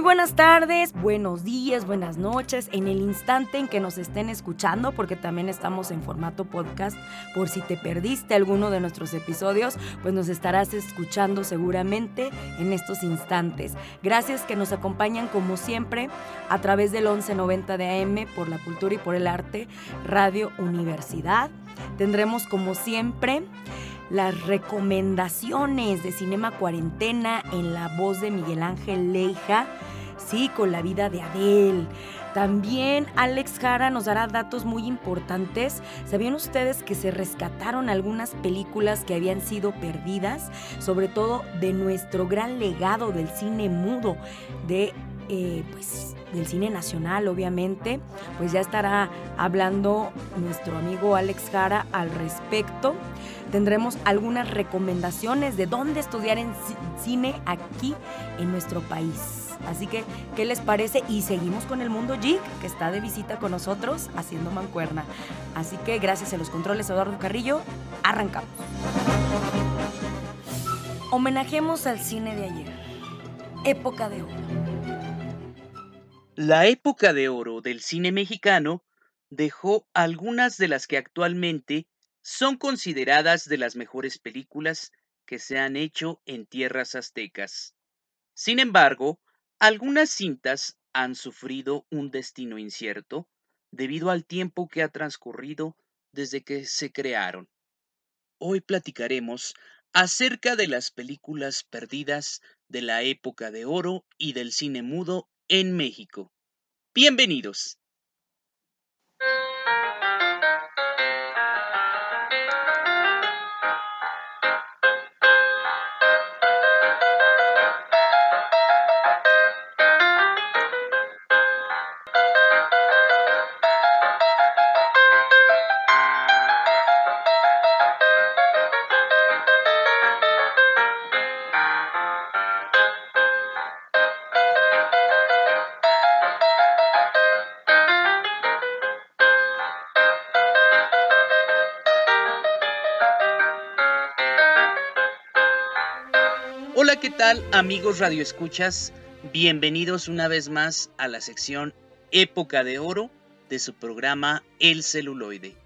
Muy buenas tardes, buenos días, buenas noches, en el instante en que nos estén escuchando, porque también estamos en formato podcast, por si te perdiste alguno de nuestros episodios, pues nos estarás escuchando seguramente en estos instantes. Gracias que nos acompañan como siempre a través del 1190 de AM por la cultura y por el arte, Radio Universidad. Tendremos como siempre las recomendaciones de Cinema Cuarentena en la voz de Miguel Ángel Leija, sí, con la vida de Adele. También Alex Jara nos dará datos muy importantes. ¿Sabían ustedes que se rescataron algunas películas que habían sido perdidas? Sobre todo de nuestro gran legado del cine mudo, de eh, pues, del cine nacional, obviamente, pues ya estará hablando nuestro amigo Alex Jara al respecto. Tendremos algunas recomendaciones de dónde estudiar en cine aquí en nuestro país. Así que, ¿qué les parece? Y seguimos con el mundo geek, que está de visita con nosotros haciendo mancuerna. Así que, gracias a los controles Eduardo Carrillo, arrancamos. Homenajemos al cine de ayer. Época de oro. La época de oro del cine mexicano dejó algunas de las que actualmente son consideradas de las mejores películas que se han hecho en tierras aztecas. Sin embargo, algunas cintas han sufrido un destino incierto debido al tiempo que ha transcurrido desde que se crearon. Hoy platicaremos acerca de las películas perdidas de la época de oro y del cine mudo en México. Bienvenidos. ¿Qué tal amigos radioescuchas? Bienvenidos una vez más a la sección Época de Oro de su programa El celuloide.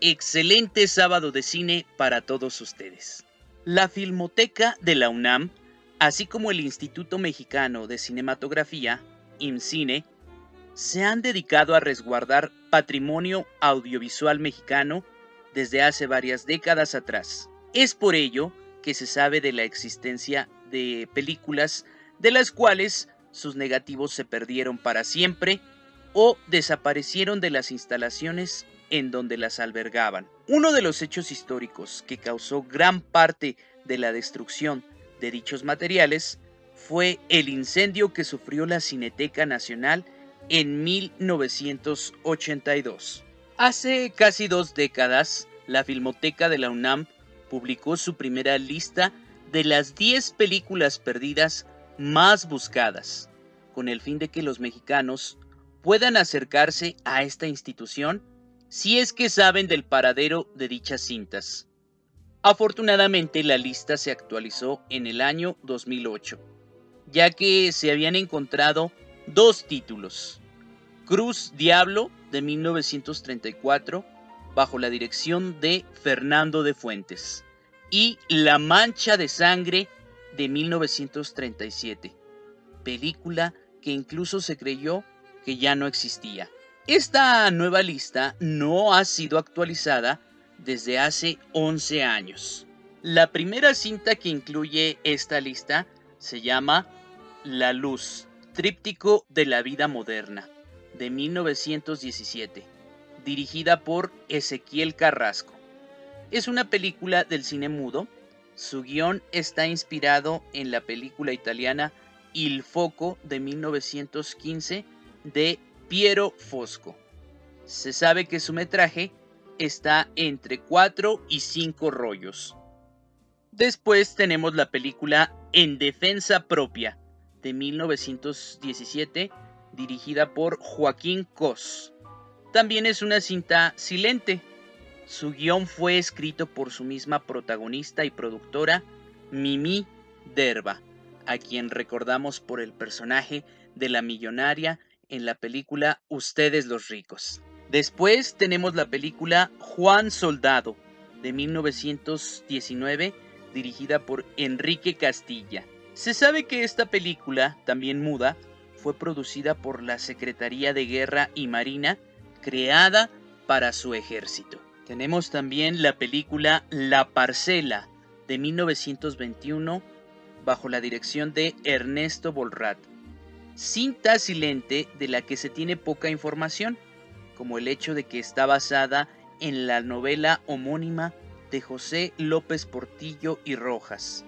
Excelente sábado de cine para todos ustedes. La Filmoteca de la UNAM, así como el Instituto Mexicano de Cinematografía, IMCINE, se han dedicado a resguardar patrimonio audiovisual mexicano desde hace varias décadas atrás. Es por ello que se sabe de la existencia de películas de las cuales sus negativos se perdieron para siempre o desaparecieron de las instalaciones en donde las albergaban. Uno de los hechos históricos que causó gran parte de la destrucción de dichos materiales fue el incendio que sufrió la Cineteca Nacional en 1982. Hace casi dos décadas, la Filmoteca de la UNAM publicó su primera lista de las 10 películas perdidas más buscadas, con el fin de que los mexicanos puedan acercarse a esta institución si es que saben del paradero de dichas cintas. Afortunadamente la lista se actualizó en el año 2008, ya que se habían encontrado dos títulos. Cruz Diablo de 1934 bajo la dirección de Fernando de Fuentes, y La Mancha de Sangre de 1937, película que incluso se creyó que ya no existía. Esta nueva lista no ha sido actualizada desde hace 11 años. La primera cinta que incluye esta lista se llama La Luz, Tríptico de la Vida Moderna, de 1917 dirigida por Ezequiel Carrasco. Es una película del cine mudo, Su guion está inspirado en la película italiana Il Foco de 1915 de Piero Fosco. Se sabe que su metraje está entre 4 y 5 rollos. Después tenemos la película En Defensa Propia de 1917, dirigida por Joaquín Cos. También es una cinta silente. Su guion fue escrito por su misma protagonista y productora, Mimi Derba, a quien recordamos por el personaje de la millonaria en la película Ustedes los ricos. Después tenemos la película Juan Soldado de 1919, dirigida por Enrique Castilla. Se sabe que esta película, también muda, fue producida por la Secretaría de Guerra y Marina, creada para su ejército. Tenemos también la película La Parcela de 1921, bajo la dirección de Ernesto Bolrat. Cinta silente de la que se tiene poca información, como el hecho de que está basada en la novela homónima de José López Portillo y Rojas,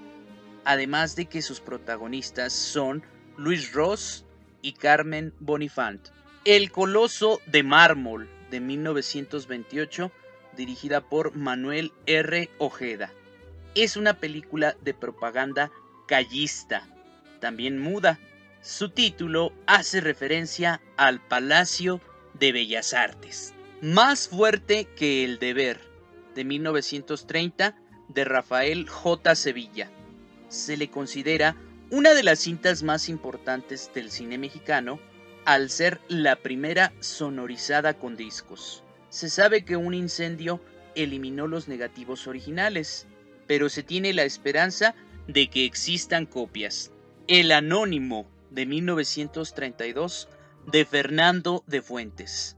además de que sus protagonistas son Luis Ross y Carmen Bonifant. El Coloso de Mármol de 1928, dirigida por Manuel R. Ojeda. Es una película de propaganda callista, también muda. Su título hace referencia al Palacio de Bellas Artes. Más fuerte que el deber, de 1930, de Rafael J. Sevilla. Se le considera una de las cintas más importantes del cine mexicano al ser la primera sonorizada con discos. Se sabe que un incendio eliminó los negativos originales, pero se tiene la esperanza de que existan copias. El Anónimo de 1932 de Fernando de Fuentes.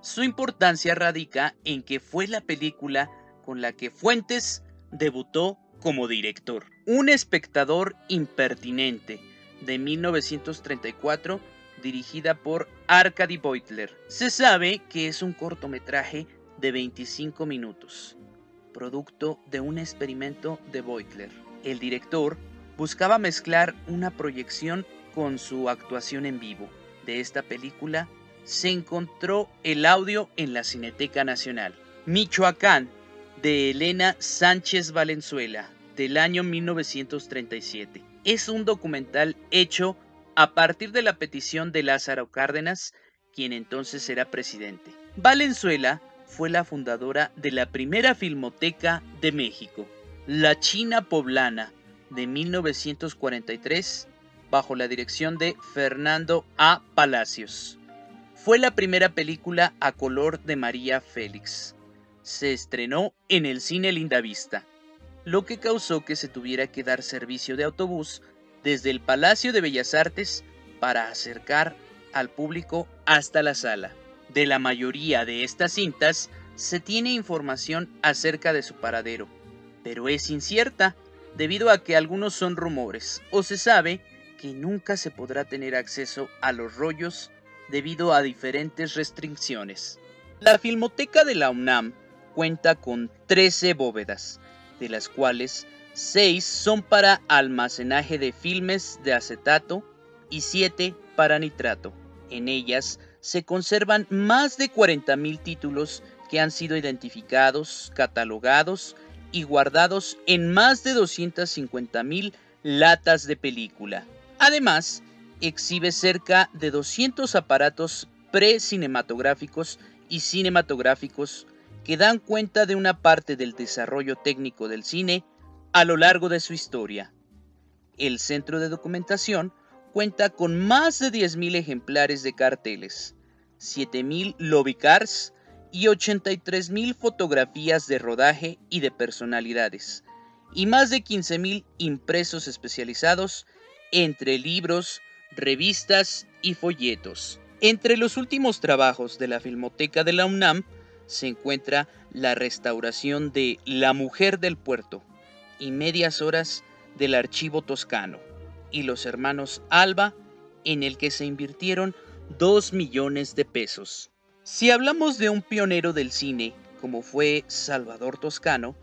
Su importancia radica en que fue la película con la que Fuentes debutó como director. Un espectador impertinente de 1934 dirigida por Arkady Beutler. Se sabe que es un cortometraje de 25 minutos, producto de un experimento de Beutler. El director buscaba mezclar una proyección con su actuación en vivo. De esta película se encontró el audio en la Cineteca Nacional. Michoacán, de Elena Sánchez Valenzuela, del año 1937. Es un documental hecho a partir de la petición de Lázaro Cárdenas, quien entonces era presidente. Valenzuela fue la fundadora de la primera filmoteca de México, La China Poblana, de 1943, bajo la dirección de Fernando A. Palacios. Fue la primera película a color de María Félix. Se estrenó en el cine Lindavista, lo que causó que se tuviera que dar servicio de autobús desde el Palacio de Bellas Artes para acercar al público hasta la sala. De la mayoría de estas cintas se tiene información acerca de su paradero, pero es incierta debido a que algunos son rumores o se sabe que nunca se podrá tener acceso a los rollos debido a diferentes restricciones. La Filmoteca de la UNAM cuenta con 13 bóvedas, de las cuales Seis son para almacenaje de filmes de acetato y siete para nitrato. En ellas se conservan más de 40.000 títulos que han sido identificados, catalogados y guardados en más de 250.000 latas de película. Además, exhibe cerca de 200 aparatos pre-cinematográficos y cinematográficos que dan cuenta de una parte del desarrollo técnico del cine a lo largo de su historia. El centro de documentación cuenta con más de 10.000 ejemplares de carteles, 7.000 lobby cars y 83.000 fotografías de rodaje y de personalidades, y más de 15.000 impresos especializados entre libros, revistas y folletos. Entre los últimos trabajos de la Filmoteca de la UNAM se encuentra la restauración de La Mujer del Puerto, y medias horas del archivo toscano y los hermanos Alba en el que se invirtieron 2 millones de pesos. Si hablamos de un pionero del cine como fue Salvador Toscano,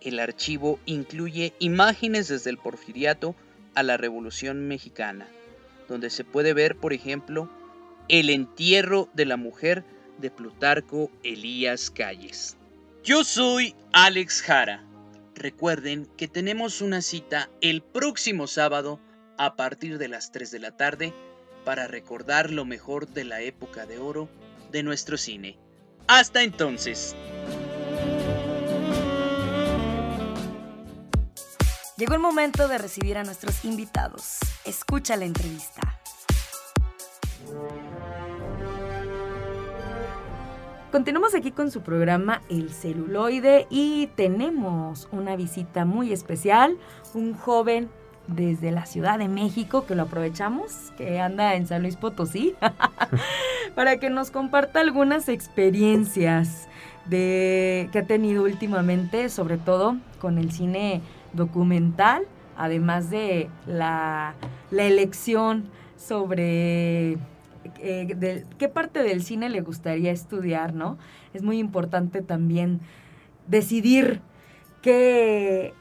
El archivo incluye imágenes desde el porfiriato a la Revolución Mexicana, donde se puede ver, por ejemplo, el entierro de la mujer de Plutarco Elías Calles. Yo soy Alex Jara. Recuerden que tenemos una cita el próximo sábado a partir de las 3 de la tarde para recordar lo mejor de la época de oro de nuestro cine. Hasta entonces. Llegó el momento de recibir a nuestros invitados. Escucha la entrevista. Continuamos aquí con su programa El celuloide y tenemos una visita muy especial, un joven desde la Ciudad de México que lo aprovechamos, que anda en San Luis Potosí, para que nos comparta algunas experiencias de, que ha tenido últimamente, sobre todo con el cine documental, además de la, la elección sobre eh, qué parte del cine le gustaría estudiar, ¿no? Es muy importante también decidir qué,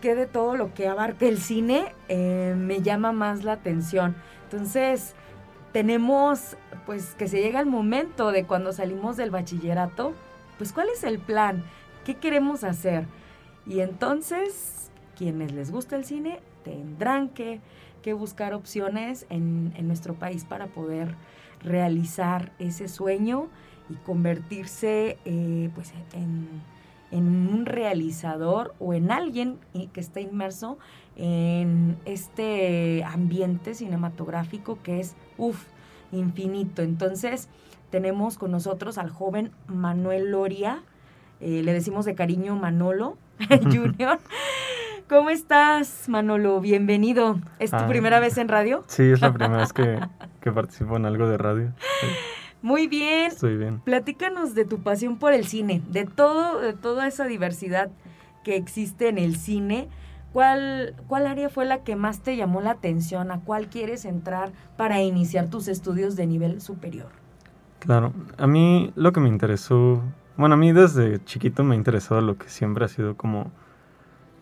qué de todo lo que abarca el cine eh, me llama más la atención. Entonces, tenemos, pues, que se llega el momento de cuando salimos del bachillerato, pues, ¿cuál es el plan? ¿Qué queremos hacer? Y entonces, quienes les gusta el cine tendrán que que buscar opciones en, nuestro país para poder realizar ese sueño y convertirse eh, pues en, un realizador o en alguien que está inmerso en este ambiente cinematográfico que es, uff, infinito. Entonces, tenemos con nosotros al joven Manuel Loria, eh, le decimos de cariño Manolo Junior. ¿Cómo estás, Manolo? Bienvenido. ¿Es tu primera vez en radio? Sí, es la primera vez que, participo en algo de radio. Muy bien. Estoy bien. Platícanos de tu pasión por el cine, de todo, de toda esa diversidad que existe en el cine. ¿Cuál, ¿Cuál área fue la que más te llamó la atención? ¿A cuál quieres entrar para iniciar tus estudios de nivel superior? Claro, a mí lo que me interesó, bueno, a mí desde chiquito me ha interesado lo que siempre ha sido como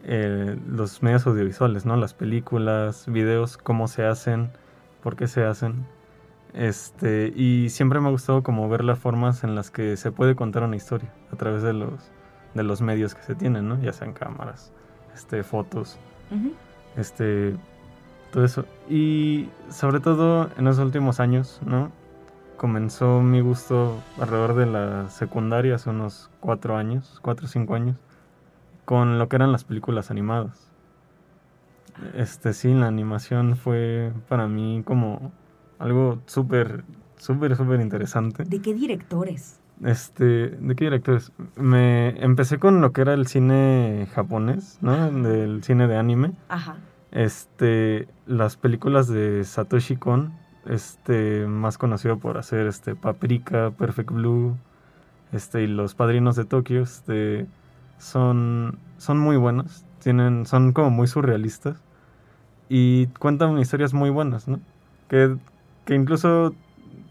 eh, los medios audiovisuales, ¿no? Las películas, videos, cómo se hacen, por qué se hacen. Este, y siempre me ha gustado como ver las formas en las que se puede contar una historia a través de los, de los medios que se tienen, ¿no? Ya sean cámaras, este, fotos, este, todo eso. Y sobre todo en los últimos años, ¿no? Comenzó mi gusto alrededor de la secundaria, hace unos cuatro años, cuatro o cinco años con lo que eran las películas animadas. Este sí, la animación fue para mí como algo súper, súper, súper interesante. ¿De qué directores? Este, ¿de qué directores? Me empecé con lo que era el cine japonés, ¿no? Del cine de anime. Ajá. Este, las películas de Satoshi Kon, este, más conocido por hacer este Paprika, Perfect Blue, este, y Los Padrinos de Tokio, este, son, son muy buenos, tienen, son como muy surrealistas y cuentan historias muy buenas, ¿no? Que, que incluso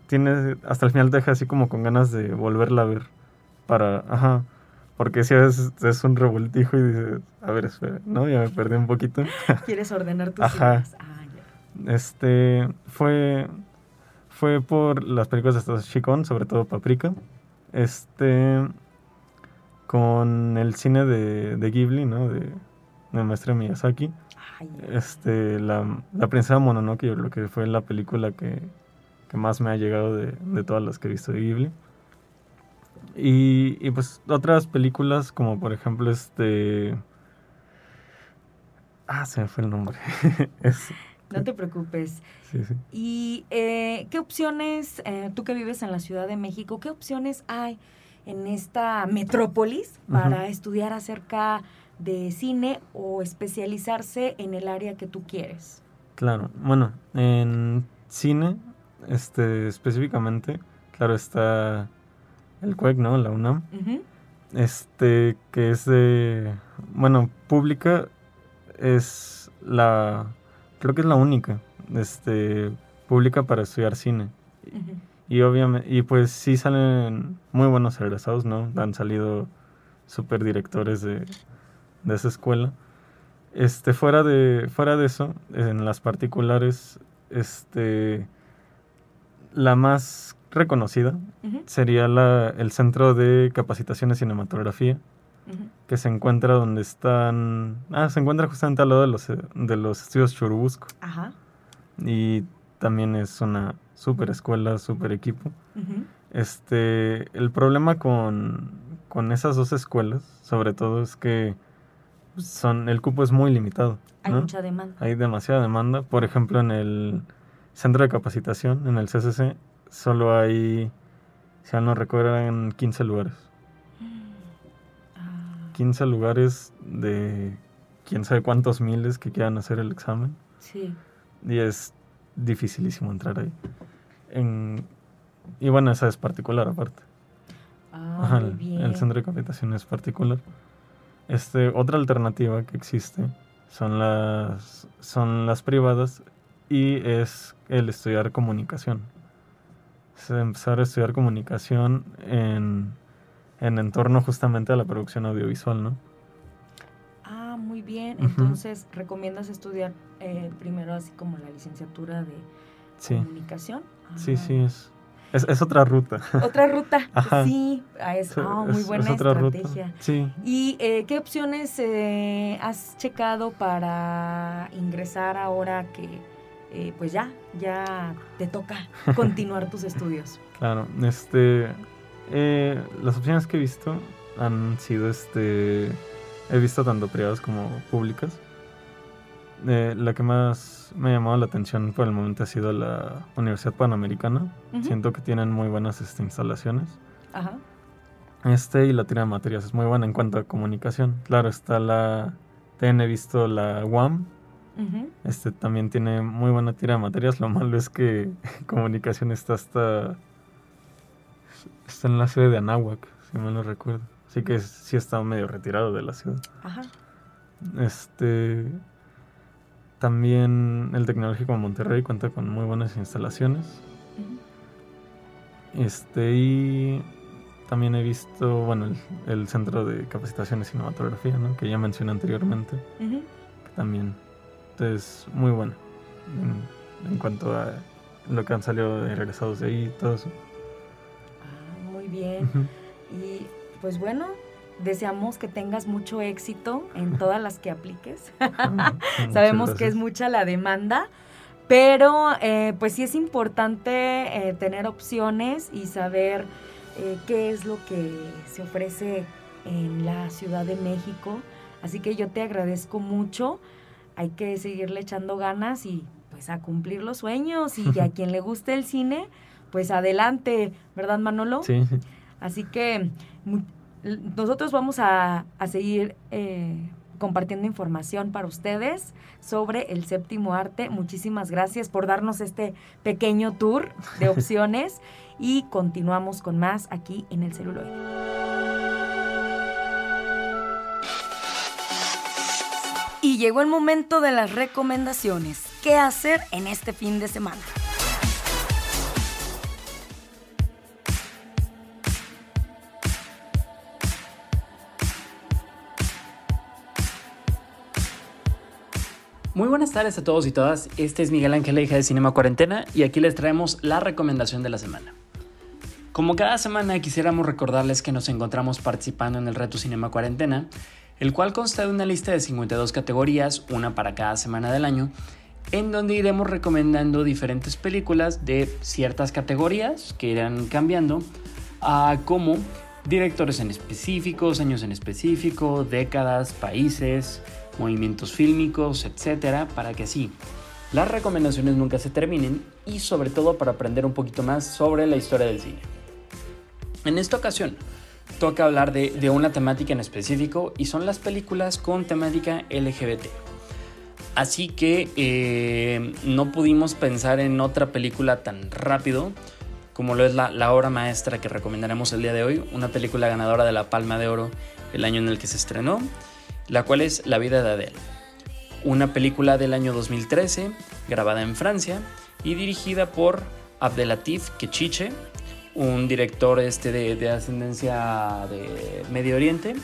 tiene, hasta el final te deja así como con ganas de volverla a ver para, ajá, porque si veces es un revoltijo y dices, a ver, espera, ¿no? Ya me perdí un poquito. ¿Quieres ordenar tus Ajá. Ah, este, fue, fue por las películas de estos Chicón, sobre todo Paprika. Este, con el cine de, de Ghibli, ¿no? De, de maestro Miyazaki. este, la, la princesa Mononoke, yo creo que fue la película que, que más me ha llegado de, de, todas las que he visto de Ghibli. Y, y pues otras películas como por ejemplo este... Ah, se me fue el nombre. no te preocupes. Sí, sí. ¿Y eh, qué opciones, eh, tú que vives en la Ciudad de México, qué opciones hay en esta metrópolis para estudiar acerca de cine o especializarse en el área que tú quieres? Claro, bueno, en cine, este, específicamente, claro, está el CUEC, ¿no? La UNAM. Este, que es de, bueno, pública, es la, creo que es la única, este, pública para estudiar cine. Y obviamente, y pues sí salen muy buenos egresados, ¿no? Han salido super directores de, de esa escuela. Este, fuera de, fuera de eso, en las particulares, este, la más reconocida sería la, el Centro de Capacitación de Cinematografía, que se encuentra donde están... Ah, se encuentra justamente al lado de los, de los estudios Churubusco. Ajá. Y también es una super escuela, super equipo. Este, el problema con, con esas dos escuelas, sobre todo, es que son, el cupo es muy limitado. Hay ¿no? mucha demanda. Hay demasiada demanda. Por ejemplo, en el centro de capacitación, en el CCC, solo hay, si no recuerdan, 15 lugares. Ah, 15 lugares de quién sabe cuántos miles que quieran hacer el examen. sí. Y es dificilísimo entrar ahí. En- y bueno, esa es particular aparte. Ah, Ajá, muy el, bien. el centro de capacitación es particular. Este, otra alternativa que existe son las, son las privadas y es el estudiar comunicación. Es empezar a estudiar comunicación en, en entorno justamente a la producción audiovisual, ¿no? Ah, muy bien. Entonces, ¿recomiendas estudiar eh, primero así como la licenciatura de Sí, comunicación? Sí, Ah. sí, es, es, es otra ruta. Otra ruta. Ajá. Sí, ah, es, ah, muy buena es otra estrategia. ruta. Sí, ¿Y eh, qué opciones eh, has checado para ingresar ahora que eh, pues ya, ya te toca continuar tus estudios? Claro, este, eh, las opciones que he visto han sido, este, he visto tanto privadas como públicas. Eh, la que más me ha llamado la atención por el momento ha sido la Universidad Panamericana. Siento que tienen muy buenas este, instalaciones. Ajá. Este y la tira de materias es muy buena en cuanto a comunicación. Claro, está la, también he visto la UAM. Este también tiene muy buena tira de materias. Lo malo es que comunicación está hasta. Está en la sede de Anáhuac, si mal no recuerdo. Así que sí está medio retirado de la ciudad. Ajá. Este. También el Tecnológico de Monterrey cuenta con muy buenas instalaciones. Este, y también he visto, bueno, el, el Centro de Capacitación de Cinematografía, ¿no? Que ya mencioné anteriormente. Que también es muy bueno en, en cuanto a lo que han salido de regresados de ahí y todo eso. Ah, muy bien. Y pues bueno, deseamos que tengas mucho éxito en todas las que apliques. Sabemos que es mucha la demanda, pero eh, pues sí es importante eh, tener opciones y saber eh, qué es lo que se ofrece en la Ciudad de México. Así que yo te agradezco mucho. Hay que seguirle echando ganas y pues a cumplir los sueños y a quien le guste el cine, pues adelante, ¿verdad Manolo? Sí, sí. Así que nosotros vamos a, a seguir eh, compartiendo información para ustedes sobre el séptimo arte. Muchísimas gracias por darnos este pequeño tour de opciones y continuamos con más aquí en el celuloide. Y llegó el momento de las recomendaciones. ¿Qué hacer en este fin de semana? Muy buenas tardes a todos y todas. Este es Miguel Ángel, hija de Cinema Cuarentena, y aquí les traemos la recomendación de la semana. Como cada semana quisiéramos recordarles que nos encontramos participando en el reto Cinema Cuarentena, el cual consta de una lista de 52 categorías, una para cada semana del año, en donde iremos recomendando diferentes películas de ciertas categorías que irán cambiando, a como directores en específicos, años en específico, décadas, países, movimientos fílmicos, etcétera, para que así las recomendaciones nunca se terminen y sobre todo para aprender un poquito más sobre la historia del cine. En esta ocasión toca hablar de, una temática en específico y son las películas con temática LGBT. Así que eh, no pudimos pensar en otra película tan rápido como lo es la, la obra maestra que recomendaremos el día de hoy, una película ganadora de la Palma de Oro el año en el que se estrenó, la cual es La vida de Adele, una película del año 2013 grabada en Francia y dirigida por Abdelatif Kechiche, un director este de, de ascendencia de Medio Oriente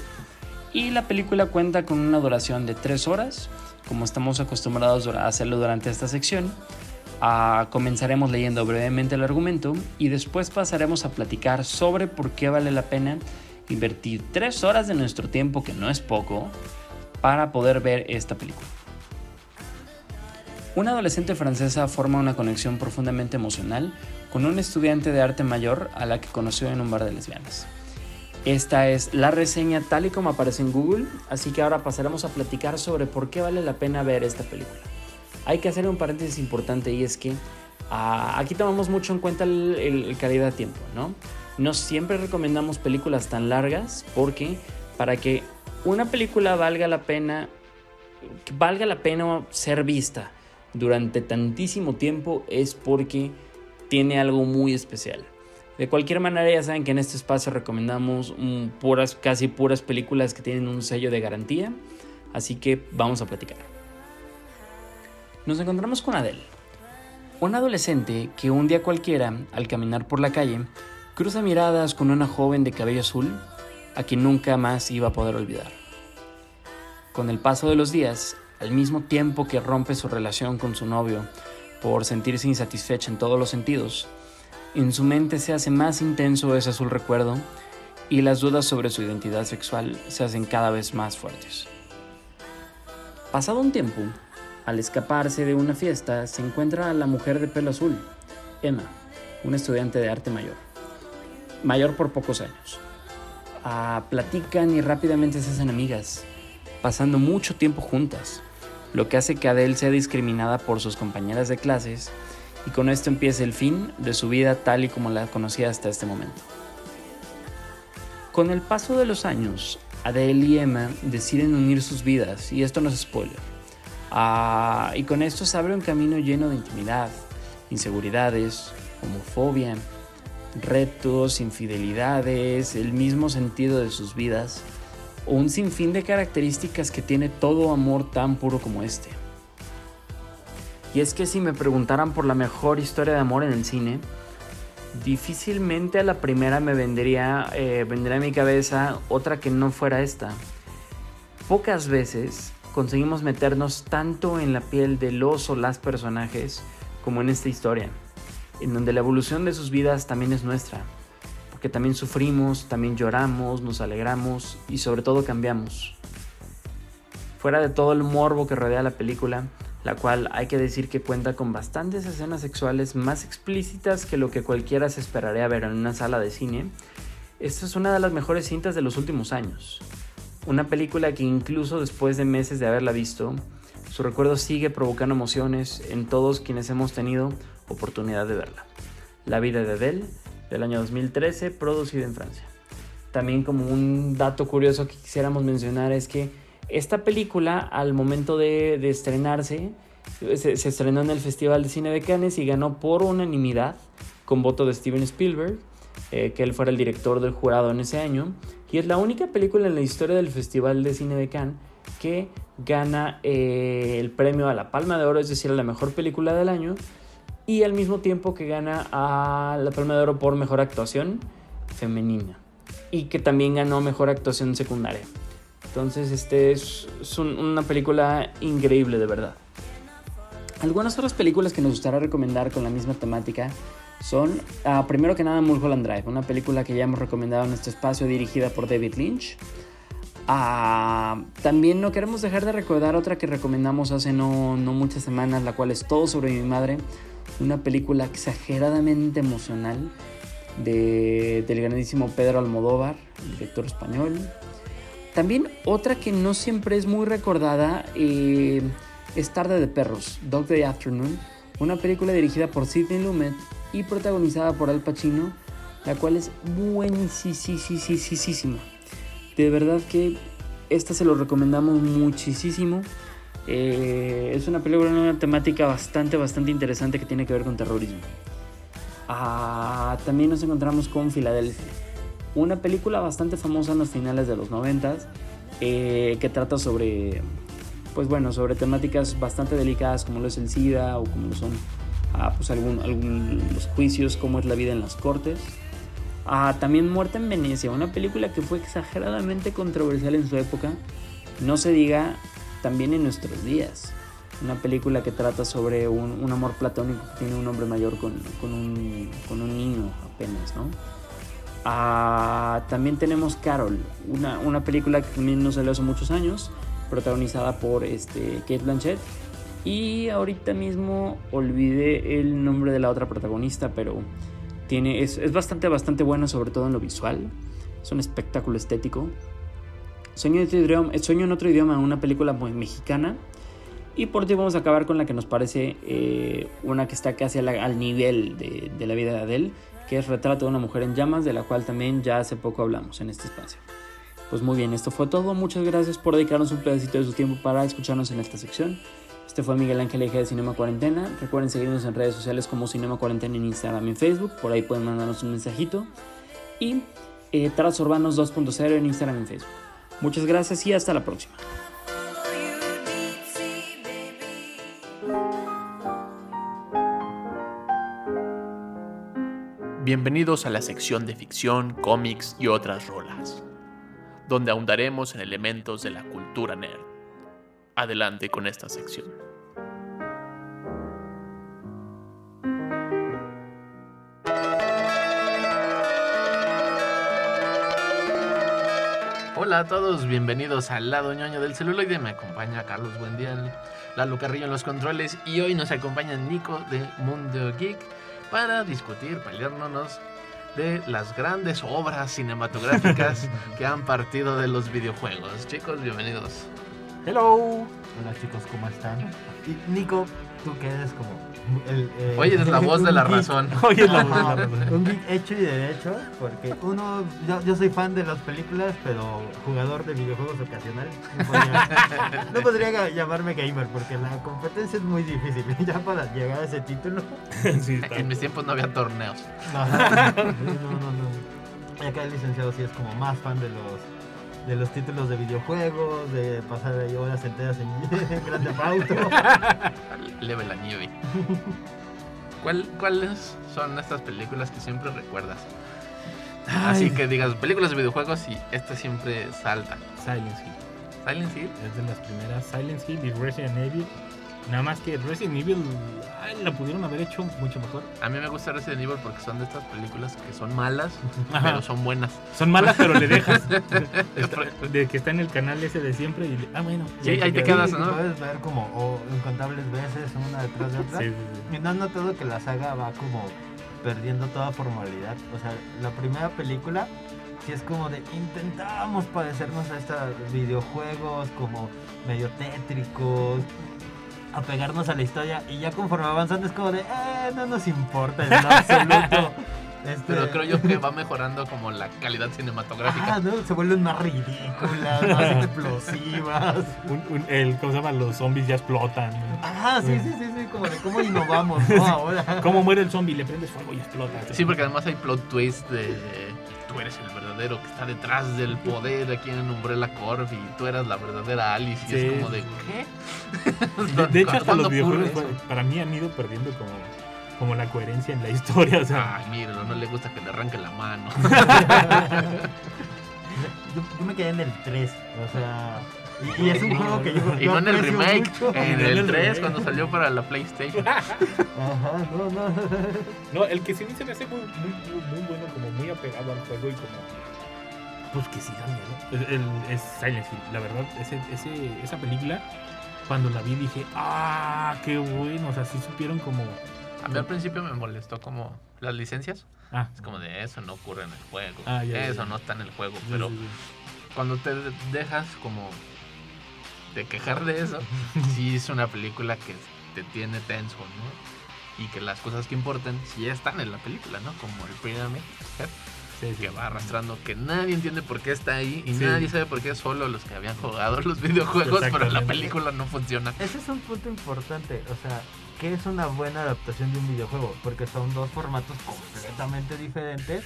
Y la película cuenta con una duración de 3 horas, como estamos acostumbrados a hacerlo durante esta sección. Ah, comenzaremos leyendo brevemente el argumento y después pasaremos a platicar sobre por qué vale la pena invertir 3 horas de nuestro tiempo, que no es poco, para poder ver esta película. Una adolescente francesa forma una conexión profundamente emocional con un estudiante de arte mayor a la que conoció en un bar de lesbianas. Esta es la reseña tal y como aparece en Google, así que ahora pasaremos a platicar sobre por qué vale la pena ver esta película. Hay que hacer un paréntesis importante y es que ah, aquí tomamos mucho en cuenta el, calidad de tiempo, ¿no? No siempre recomendamos películas tan largas porque para que una película valga la pena, valga la pena ser vista durante tantísimo tiempo es porque tiene algo muy especial. De cualquier manera, ya saben que en este espacio recomendamos puras, casi puras películas que tienen un sello de garantía. Así que vamos a platicar. Nos encontramos con Adele, una adolescente que un día cualquiera, al caminar por la calle, cruza miradas con una joven de cabello azul a quien nunca más iba a poder olvidar. Con el paso de los días, al mismo tiempo que rompe su relación con su novio por sentirse insatisfecha en todos los sentidos, en su mente se hace más intenso ese azul recuerdo y las dudas sobre su identidad sexual se hacen cada vez más fuertes. Pasado un tiempo, al escaparse de una fiesta, se encuentra a la mujer de pelo azul, Emma, una estudiante de arte mayor. Mayor por pocos años. Ah, platican y rápidamente se hacen amigas, pasando mucho tiempo juntas, lo que hace que Adele sea discriminada por sus compañeras de clases y con esto empieza el fin de su vida tal y como la conocía hasta este momento. Con el paso de los años, Adele y Emma deciden unir sus vidas, y esto no es spoiler. Ah, y con esto se abre un camino lleno de intimidad, inseguridades, homofobia, retos, infidelidades, el mismo sentido de sus vidas, un sinfín de características que tiene todo amor tan puro como este. Y es que si me preguntaran por la mejor historia de amor en el cine, difícilmente a la primera me vendría, eh, vendría a mi cabeza otra que no fuera esta. Pocas veces conseguimos meternos tanto en la piel de los o las personajes como en esta historia, en donde la evolución de sus vidas también es nuestra, porque también sufrimos, también lloramos, nos alegramos y sobre todo cambiamos. Fuera de todo el morbo que rodea la película, la cual hay que decir que cuenta con bastantes escenas sexuales más explícitas que lo que cualquiera se esperaría ver en una sala de cine. Esta es una de las mejores cintas de los últimos años. Una película que incluso después de meses de haberla visto, su recuerdo sigue provocando emociones en todos quienes hemos tenido oportunidad de verla. La vida de Adele, del año 2013, producida en Francia. También como un dato curioso que quisiéramos mencionar es que esta película, al momento de, estrenarse, se, estrenó en el Festival de Cine de Cannes y ganó por unanimidad, con voto de Steven Spielberg, eh, que él fuera el director del jurado en ese año. Y es la única película en la historia del Festival de Cine de Cannes que gana eh, el premio a la Palma de Oro, es decir, a la mejor película del año, y al mismo tiempo que gana a la Palma de Oro por mejor actuación femenina, y que también ganó mejor actuación secundaria. Entonces, este es, una película increíble, de verdad. Algunas otras películas que nos gustaría recomendar con la misma temática son, ah, primero que nada, Mulholland Drive, una película que ya hemos recomendado en este espacio dirigida por David Lynch. Ah, también no queremos dejar de recordar otra que recomendamos hace no, no muchas semanas, la cual es Todo sobre mi madre, una película exageradamente emocional de, del grandísimo Pedro Almodóvar, director español, también otra que no siempre es muy recordada eh, es Tarde de Perros, Dog Day Afternoon, una película dirigida por Sidney Lumet y protagonizada por Al Pacino, la cual es buenísima. De verdad que esta se lo recomendamos muchísimo. Eh, es una película con una temática bastante, bastante interesante que tiene que ver con terrorismo. Ah, también nos encontramos con Filadelfia una película bastante famosa en los finales de los 90 eh, que trata sobre, pues bueno, sobre temáticas bastante delicadas como lo es el SIDA o como lo son ah, pues algún, los juicios, cómo es la vida en las cortes. Ah, también Muerte en Venecia, una película que fue exageradamente controversial en su época. No se diga también en nuestros días. Una película que trata sobre un, amor platónico que tiene un hombre mayor con, un, con un, niño apenas, ¿no? Ah, también tenemos Carol, una, una, película que también no salió hace muchos años, protagonizada por este, Kate Blanchett. Y ahorita mismo olvidé el nombre de la otra protagonista, pero tiene, es, es bastante, bastante buena, sobre todo en lo visual. Es un espectáculo estético. Sueño en otro idioma, Sueño en otro idioma una película muy mexicana. Y por último vamos a acabar con la que nos parece eh, una que está casi al nivel de, la vida de Adele, que es Retrato de una mujer en llamas, de la cual también ya hace poco hablamos en este espacio. Pues muy bien, esto fue todo. Muchas gracias por dedicarnos un pedacito de su tiempo para escucharnos en esta sección. Este fue Miguel Ángel Eje de Cinema Cuarentena. Recuerden seguirnos en redes sociales como Cinema Cuarentena en Instagram y en Facebook. Por ahí pueden mandarnos un mensajito. Y eh, Tras Urbanos 2.0 en Instagram y Facebook. Muchas gracias y hasta la próxima. Bienvenidos a la sección de ficción, cómics y otras rolas, donde ahondaremos en elementos de la cultura nerd. Adelante con esta sección. Hola a todos, bienvenidos al lado ñoño del celuloide. Me acompaña Carlos Buendía, Lalo Carrillo en los controles y hoy nos acompaña Nico de Mundo Geek para discutir, peleándonos de las grandes obras cinematográficas que han partido de los videojuegos. Chicos, bienvenidos. Hello. Hola chicos, ¿cómo están? Y Nico, tú que eres como el, eh, Oye, es la voz de la razón. Oye, es la voz de la razón. Un geek hecho y derecho, porque uno, yo, soy fan de las películas, pero jugador de videojuegos ocasional. No podría, llamarme gamer, porque la competencia es muy difícil. Ya para llegar a ese título. en mis tiempos no había torneos. No, no, no. no. Y acá el licenciado sí es como más fan de los de los títulos de videojuegos, de pasar horas enteras en Grande Auto. Leve la nieve. ¿Cuál, ¿Cuáles son estas películas que siempre recuerdas? Así que digas, películas de videojuegos y esta siempre salta. Silent Hill. Silent Hill. Es de las primeras. Silent Hill y Resident Evil Nada más que Resident Evil la pudieron haber hecho mucho mejor. A mí me gusta Resident Evil porque son de estas películas que son malas, pero son buenas. Son malas, pero le dejas. de que está en el canal ese de siempre y ah, bueno. Sí, ahí te quedas, ¿no? Puedes ver como incontables veces una detrás de otra. y no han notado que la saga va como perdiendo toda formalidad. O sea, la primera película si es como de intentamos parecernos a estos videojuegos como medio tétricos, apegarnos a la historia y ya conforme avanzando es como de, eh, no nos importa en absoluto. Este... Pero creo yo que va mejorando como la calidad cinematográfica. Ah, ¿no? Se vuelven más ridículas, más explosivas. el, ¿Cómo se llama? Los zombies ya explotan. Ah, sí, sí, sí, sí, como de cómo innovamos, ¿no? Ahora. ¿Cómo muere el zombie? Le prendes fuego y explota. Sí, porque además hay plot twist de tú eres el verdadero que está detrás del poder aquí en Umbrella Corp y tú eras la verdadera Alice y es como de ¿qué? De, hecho hasta los videojuegos para mí han ido perdiendo como como la coherencia en la historia, o sea. Ay, míralo, no le gusta que le arranque la mano. yo, me quedé en el 3, o sea, y, es un juego que yo. Y no en el remake, en el 3 cuando salió para la PlayStation. Ajá, no, no. No, el que sí se me hace muy, muy, muy, bueno, como muy apegado al juego y como. Pues que sí da miedo. El, es Silent Hill, la verdad, ese, ese, esa película, cuando la vi dije, ¡ah! ¡Qué bueno! O sea, sí supieron como. A mí al principio me molestó como las licencias. Ah. Es como de eso no ocurre en el juego. Ah, eso no está en el juego. Pero cuando te dejas como de quejar de eso, sí es una película que te tiene tenso, ¿no? Y que las cosas que importan sí están en la película, ¿no? Como el Pyramid que va arrastrando, que nadie entiende por qué está ahí y nadie sabe por qué solo los que habían jugado los videojuegos, pero la película no funciona. Ese es un punto importante, o sea, ¿qué es una buena adaptación de un videojuego? Porque son dos formatos completamente diferentes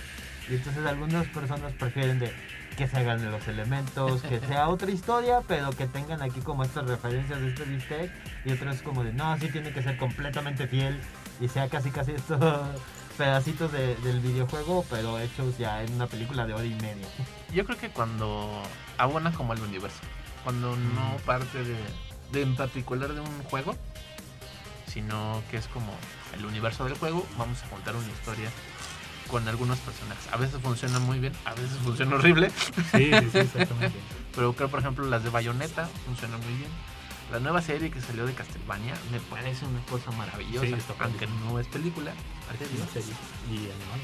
y entonces algunas personas prefieren de que se hagan los elementos, que sea otra historia, pero que tengan aquí como estas referencias de este bistec. Y otros como de, no, sí tiene que ser completamente fiel y sea casi casi esto pedacitos del videojuego, pero hechos ya en una película de hora y media. Yo creo que cuando abona como el universo, cuando no parte de, de en particular de un juego, sino que es como el universo del juego, vamos a contar una historia con algunos personajes. A veces funciona muy bien, a veces funciona horrible. Sí, sí, sí, exactamente. Pero creo, por ejemplo, las de Bayonetta funcionan muy bien. La nueva serie que salió de Castlevania me parece una cosa maravillosa, aunque no es película. Serie. Y animal.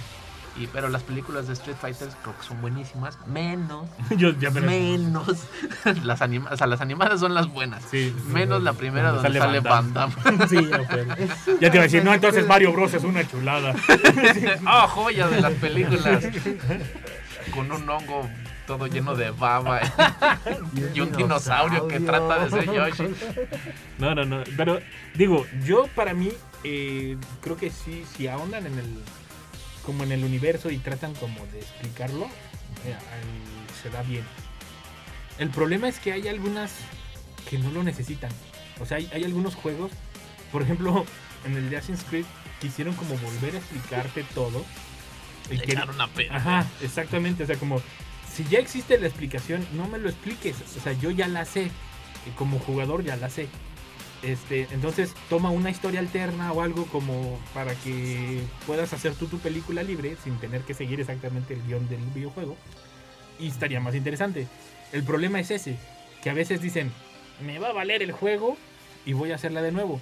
Y, pero las películas de Street Fighter creo que son buenísimas. Menos. Yo, ya menos. las, anima o sea, las animadas son las buenas. Sí, menos la primera donde sale, Van Damme. sí, ya te iba a decir, no, entonces Mario Bros es una chulada. Ah, joya de las películas. Con un hongo todo lleno de baba y un dinosaurio que trata de ser Yoshi. No, no, no. Pero digo, yo para mí eh, creo que sí, si ahondan en el como en el universo y tratan como de explicarlo, eh, se da bien. El problema es que hay algunas que no lo necesitan. O sea, hay, algunos juegos, por ejemplo, en el de Assassin's Creed quisieron como volver a explicarte todo. Y que, una. Ajá, exactamente. O sea, como si ya existe la explicación, no me lo expliques. O sea, yo ya la sé. Y como jugador ya la sé. Este, entonces toma una historia alterna o algo como para que puedas hacer tú tu película libre sin tener que seguir exactamente el guion del videojuego. Y estaría más interesante. El problema es ese, que a veces dicen, me va a valer el juego y voy a hacerla de nuevo.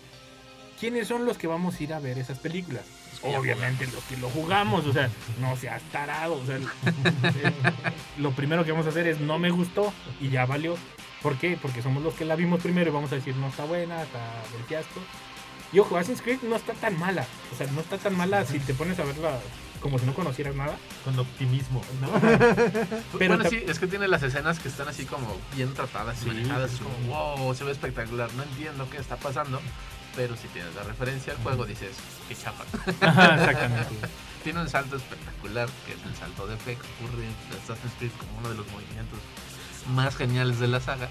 ¿Quiénes son los que vamos a ir a ver esas películas? Obviamente los que lo jugamos, o sea, no seas tarado. O sea, lo primero que vamos a hacer es no me gustó y ya valió. ¿Por qué? Porque somos los que la vimos primero y vamos a decir no está buena, está del fiasco. Y ojo, Assassin's Creed no está tan mala. O sea, no está tan mala si te pones a verla como si no conocieras nada. Con optimismo, ¿no? Pero bueno, sí, es que tiene las escenas que están así como bien tratadas y manejadas. Es como, wow, se ve espectacular. No entiendo qué está pasando. Pero si tienes la referencia al juego, dices, qué chapa. exactamente. tiene un salto espectacular, que es el salto de fe que ocurre en Assassin's Creed como uno de los movimientos más geniales de la saga.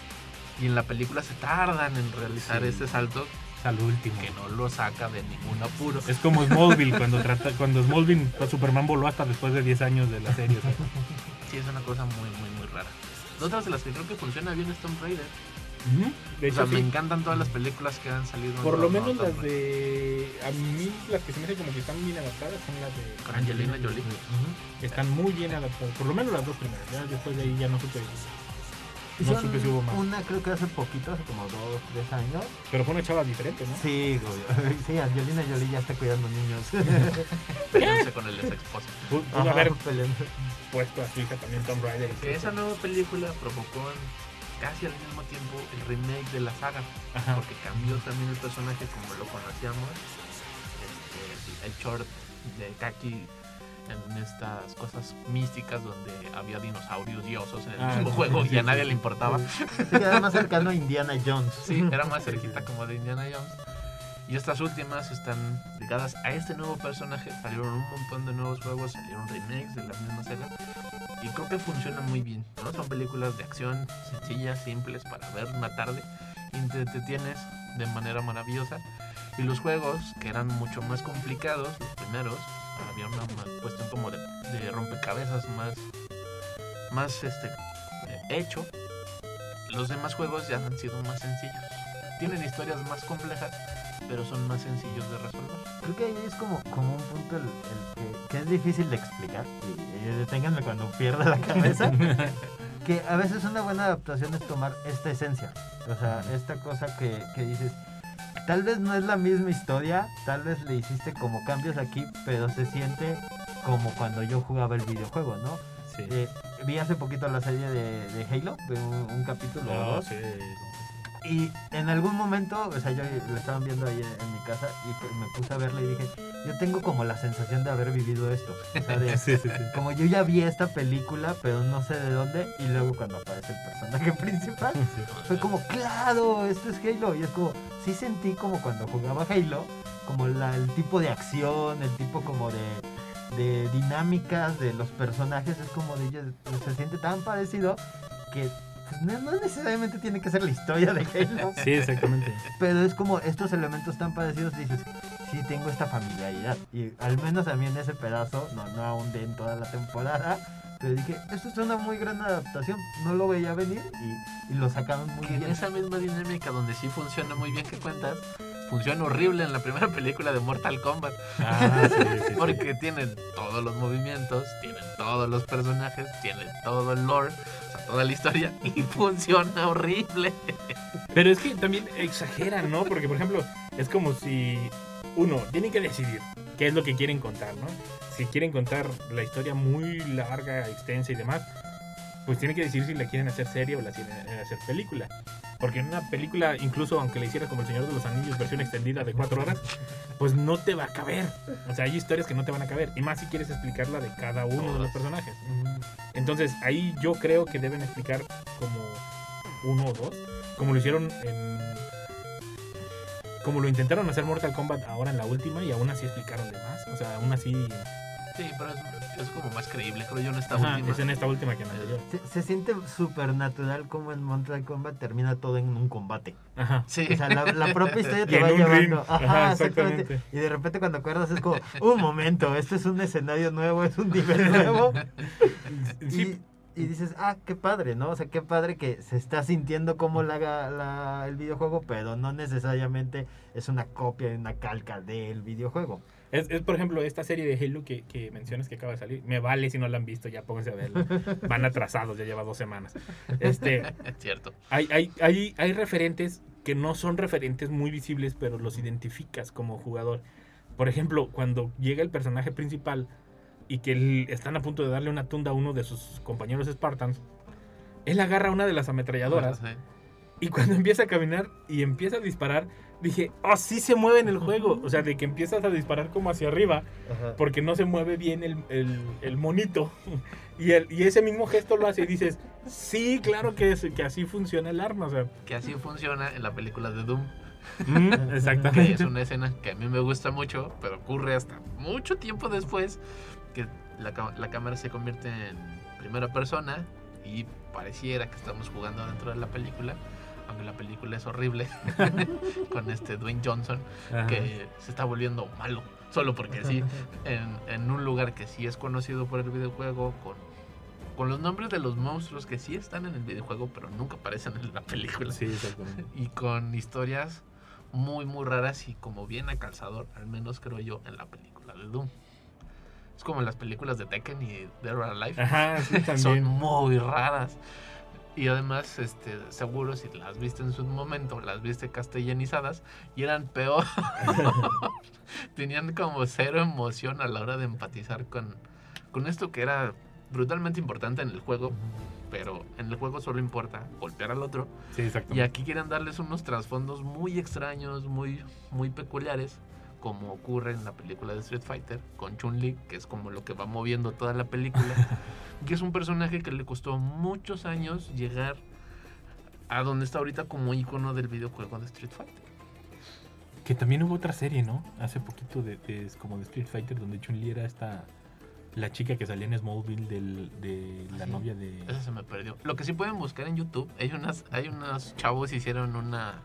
Y en la película se tardan en realizar ese salto. Al último. Que no lo saca de ningún apuro. Es como Smallville, cuando trata, cuando Smallville, Superman voló hasta después de 10 años de la serie. Sí, es una cosa muy, muy, muy rara. Otras de las que creo que funciona bien es Tomb Raider. De hecho, me encantan todas las películas que han salido. Por lo menos las de. A mí, las que se me hacen como que están bien adaptadas son las de. Con Angelina Jolie. Están muy bien adaptadas. Por lo menos las dos primeras. Ya después de ahí ya no supe no supe si hubo más. Una creo que hace poquito, hace como dos, tres años. Pero fue una chava diferente, ¿no? Sí, Sí, Angelina Jolie ya está cuidando niños. Peleándose con el ex esposo. Pudo haber puesto a su hija también Tom Raider. Que esa nueva película provocó casi al mismo tiempo el remake de la saga. Porque cambió también el personaje como lo conocíamos. Este, el short de Kaki en estas cosas místicas donde había dinosaurios y osos en el ah, mismo juego y a nadie le importaba. era más cercano a Indiana Jones. Sí, era más cerquita como de Indiana Jones. Y estas últimas están ligadas a este nuevo personaje. Salieron un montón de nuevos juegos, salieron remakes de la misma saga. Y creo que funcionan muy bien. ¿no? Son películas de acción sencillas, simples para ver una tarde. Y te tienes de manera maravillosa. Y los juegos, que eran mucho más complicados, los primeros, había una, cuestión como de, rompecabezas más, más este, hecho. Los demás juegos ya han sido más sencillos. Tienen historias más complejas, pero son más sencillos de resolver. Creo que ahí es como, como un punto el, que, es difícil de explicar. Y, deténganme cuando pierda la cabeza. que a veces una buena adaptación es tomar esta esencia. O sea, esta cosa que, que dices, tal vez no es la misma historia, tal vez le hiciste como cambios aquí, pero se siente como cuando yo jugaba el videojuego, ¿no? Sí. Eh, vi hace poquito la serie de, Halo, un, capítulo. No, sí, y en algún momento, o sea, yo lo estaban viendo ahí en, mi casa y me puse a verla y dije, yo tengo como la sensación de haber vivido esto. O sea, de, sí, sí, como yo ya vi esta película, pero no sé de dónde, y luego cuando aparece el personaje principal, fue como, claro, esto es Halo. Y es como, sí sentí como cuando jugaba Halo, como la, el tipo de acción, el tipo como de, de dinámicas de los personajes, es como de ellos, se siente tan parecido que pues no, necesariamente tiene que ser la historia de Halo. Sí, exactamente. Pero es como estos elementos tan parecidos, dices, sí tengo esta familiaridad. Y al menos a mí en ese pedazo, no, no aún de en toda la temporada, pero dije, esto es una muy gran adaptación, no lo veía venir y, lo sacaron muy bien. En esa misma dinámica donde sí funciona muy bien que cuentas, funciona horrible en la primera película de Mortal Kombat. Ah, Porque tienen todos los movimientos, tienen todos los personajes, tienen todo el lore, toda la historia y funciona horrible. Pero es que también exageran, ¿no? Porque, por ejemplo, es como si uno tiene que decidir qué es lo que quieren contar, ¿no? Si quieren contar la historia muy larga, extensa y demás, pues tienen que decidir si la quieren hacer serie o la quieren hacer película. Porque en una película, incluso aunque la hicieras como El Señor de los Anillos, versión extendida de cuatro horas, pues no te va a caber. O sea, hay historias que no te van a caber. Y más si quieres explicarla de cada uno de los personajes. Entonces, ahí yo creo que deben explicar como uno o dos. Como lo hicieron en. Como lo intentaron hacer Mortal Kombat ahora en la última y aún así explicaron de más. O sea, aún así Sí, pero es, como más creíble, creo yo, en esta última. Es en esta última que no se, se, siente súper natural como en Mortal Kombat termina todo en un combate. Ajá. Sí. O sea, la, propia historia te va llevando. Ajá, exactamente. Y de repente cuando acuerdas es como, un momento, esto es un escenario nuevo, es un nivel nuevo. Sí. Y, dices, ah, qué padre, ¿no? O sea, qué padre que se está sintiendo como la, la, el videojuego, pero no necesariamente es una copia, una calca del videojuego. Es, es, por ejemplo, esta serie de Halo que, que, mencionas que acaba de salir. Me vale si no la han visto, ya pónganse a verla. Van atrasados, ya lleva dos semanas. Este, es cierto. Hay, hay, hay, hay referentes que no son referentes muy visibles, pero los identificas como jugador. Por ejemplo, cuando llega el personaje principal y que están a punto de darle una tunda a uno de sus compañeros Spartans, él agarra una de las ametralladoras. Y cuando empieza a caminar y empieza a disparar, dije, oh, sí se mueve en el juego. O sea, de que empiezas a disparar como hacia arriba, porque no se mueve bien el, monito. Y, el, y ese mismo gesto lo hace y dices, sí, claro que, es, que así funciona el arma. O sea. Que así funciona en la película de Doom. Mm, exactamente. es una escena que a mí me gusta mucho, pero ocurre hasta mucho tiempo después que la, la cámara se convierte en primera persona y pareciera que estamos jugando dentro de la película aunque la película es horrible, con este Dwayne Johnson, que se está volviendo malo, solo porque sí, en, un lugar que sí es conocido por el videojuego, con, con los nombres de los monstruos que sí están en el videojuego, pero nunca aparecen en la película. Sí, y con historias muy, muy raras y como bien a calzador, al menos creo yo, en la película de Doom. Es como en las películas de Tekken y Dead or Alive. Son muy raras. Y además, este, seguro si las viste en su momento, las viste castellanizadas y eran peor. Tenían como cero emoción a la hora de empatizar con, con esto que era brutalmente importante en el juego, pero en el juego solo importa golpear al otro. Sí, y aquí quieren darles unos trasfondos muy extraños, muy, muy peculiares como ocurre en la película de Street Fighter con Chun-Li, que es como lo que va moviendo toda la película, que es un personaje que le costó muchos años llegar a donde está ahorita como icono del videojuego de Street Fighter. Que también hubo otra serie, ¿no? Hace poquito de, como de Street Fighter donde Chun-Li era esta la chica que salía en Smallville de la novia de Esa se me perdió. Lo que sí pueden buscar en YouTube, hay unas hay unos chavos hicieron una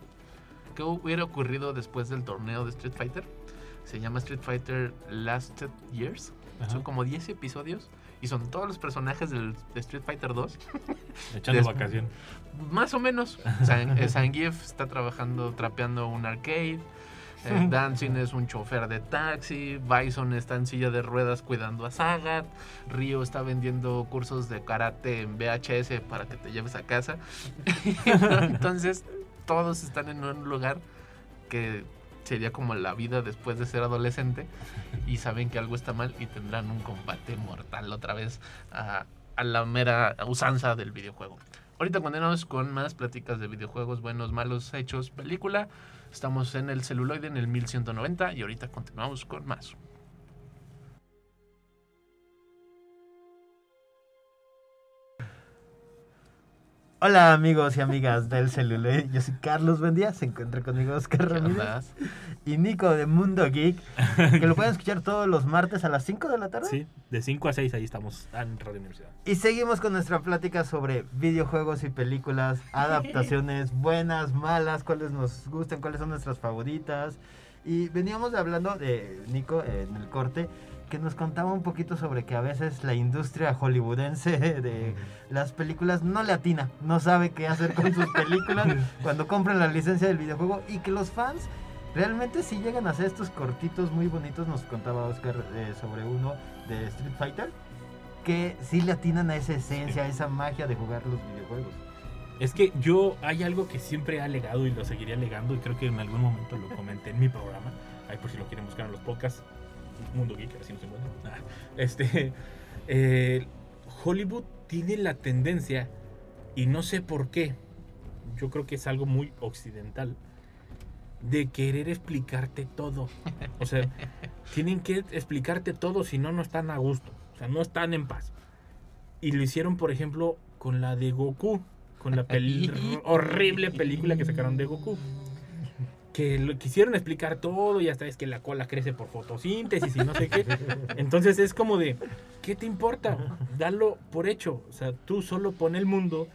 ¿Qué hubiera ocurrido después del torneo de Street Fighter? Se llama Street Fighter Lasted Years. Son como 10 episodios y son todos los personajes del, de Street Fighter 2. Echando vacación. Más o menos. Zangief está trabajando, trapeando un arcade. Eh, Dancing es un chofer de taxi. Bison está en silla de ruedas cuidando a Sagat. Ryo está vendiendo cursos de karate en VHS para que te lleves a casa. Entonces, todos están en un lugar que sería como la vida después de ser adolescente y saben que algo está mal y tendrán un combate mortal otra vez a, la mera usanza del videojuego. Ahorita continuamos con más pláticas de videojuegos, buenos, malos, hechos, película. Estamos en el celuloide en el 1190 y ahorita continuamos con más. Hola amigos y amigas del celular, yo soy Carlos Bendía, se encuentra conmigo Oscar Ramírez y Nico de Mundo Geek, que lo pueden escuchar todos los martes a las 5 de la tarde. Sí, de 5 a 6 ahí estamos en Radio Universidad. Y seguimos con nuestra plática sobre videojuegos y películas, adaptaciones buenas, malas, cuáles nos gustan, cuáles son nuestras favoritas. Y veníamos hablando de Nico en el corte que nos contaba un poquito sobre que a veces la industria hollywoodense de las películas no le atina, no sabe qué hacer con sus películas cuando compran la licencia del videojuego y que los fans realmente sí llegan a hacer estos cortitos muy bonitos, nos contaba Oscar eh, sobre uno de Street Fighter, que sí le atinan a esa esencia, a esa magia de jugar los videojuegos. Es que yo hay algo que siempre he alegado y lo seguiré alegando y creo que en algún momento lo comenté en mi programa, ahí por si lo quieren buscar en los podcasts, Mundo Geek, así no se encuentra. Ah, este, eh, Hollywood tiene la tendencia, y no sé por qué, yo creo que es algo muy occidental, de querer explicarte todo. O sea, tienen que explicarte todo, si no, no están a gusto. O sea, no están en paz. Y lo hicieron, por ejemplo, con la de Goku, con la horrible película que sacaron de Goku que lo quisieron explicar todo, y hasta es que la cola crece por fotosíntesis y no sé qué. Entonces es como de, ¿qué te importa? Dalo por hecho. O sea, tú solo pon el mundo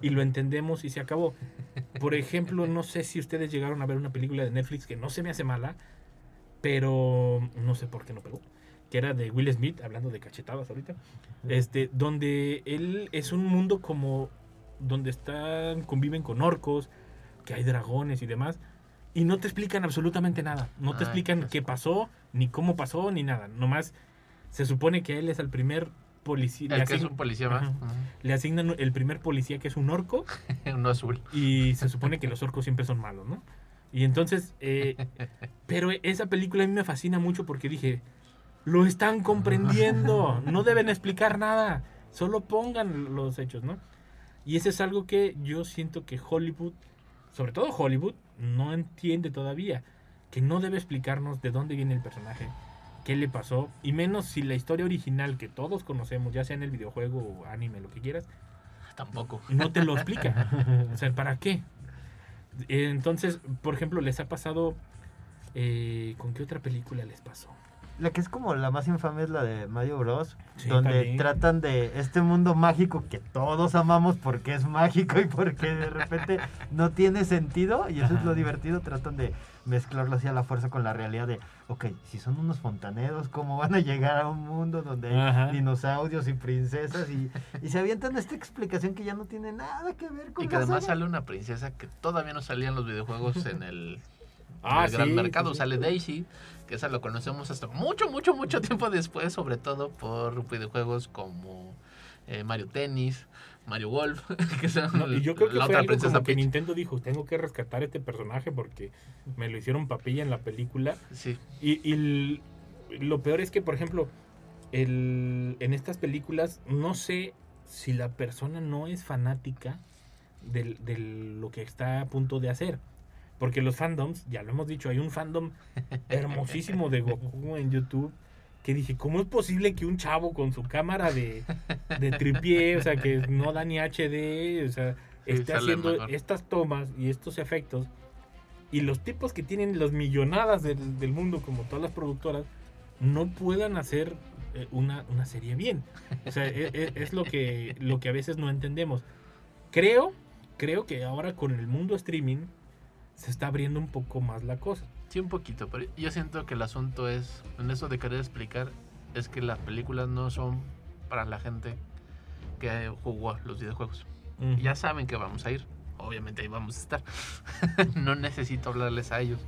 y lo entendemos y se acabó. Por ejemplo, no sé si ustedes llegaron a ver una película de Netflix que no se me hace mala, pero no sé por qué no pegó. Que era de Will Smith, hablando de cachetadas ahorita. Este, donde él es un mundo como donde están, conviven con orcos, que hay dragones y demás y no te explican absolutamente nada. No te explican qué pasó, ni cómo pasó, ni nada. Nomás se supone que él es el primer policía. El que es un policía más. Le asignan el primer policía que es un orco. Uno azul. Y se supone que los orcos siempre son malos, ¿no? Y entonces, eh, pero esa película a mí me fascina mucho porque dije, lo están comprendiendo, no deben explicar nada, solo pongan los hechos, ¿no? Y eso es algo que yo siento que Hollywood, sobre todo Hollywood, no entiende todavía, que no debe explicarnos de dónde viene el personaje, qué le pasó, y menos si la historia original que todos conocemos, ya sea en el videojuego o anime, lo que quieras, tampoco. No te lo explica. o sea, ¿para qué? Entonces, por ejemplo, les ha pasado... Eh, ¿Con qué otra película les pasó? La que es como la más infame es la de Mario Bros. donde tratan de este mundo mágico que todos amamos porque es mágico y porque de repente no tiene sentido. Y eso es lo divertido. Tratan de mezclarlo así a la fuerza con la realidad de, ok, si son unos fontaneros, ¿cómo van a llegar a un mundo donde hay dinosaurios y princesas? Y, y, se avientan esta explicación que ya no tiene nada que ver con Y que además sale una princesa que todavía no salía en los videojuegos en el, ah, gran mercado. Sale Daisy que esa lo conocemos hasta mucho, mucho, mucho tiempo después, sobre todo por videojuegos como eh, Mario Tennis, Mario Golf, que y yo creo que la fue otra algo como que Nintendo dijo, tengo que rescatar este personaje porque me lo hicieron papilla en la película. Sí. Y, lo peor es que, por ejemplo, el, en estas películas no sé si la persona no es fanática de, de lo que está a punto de hacer. Porque los fandoms, ya lo hemos dicho, hay un fandom hermosísimo de Goku en YouTube que dije, ¿cómo es posible que un chavo con su cámara de, de tripié, o sea, que no da ni HD, o sea, esté haciendo estas tomas y estos efectos? Y los tipos que tienen las millonadas del, del mundo, como todas las productoras, no puedan hacer eh, una, una, serie bien. O sea, es, e, es, lo, que, lo que a veces no entendemos. Creo, creo que ahora con el mundo streaming se está abriendo un poco más la cosa. Sí, un poquito, pero yo siento que el asunto es, en eso de querer explicar, es que las películas no son para la gente que jugó los videojuegos. Ya saben que vamos a ir, obviamente ahí vamos a estar. no necesito hablarles a ellos,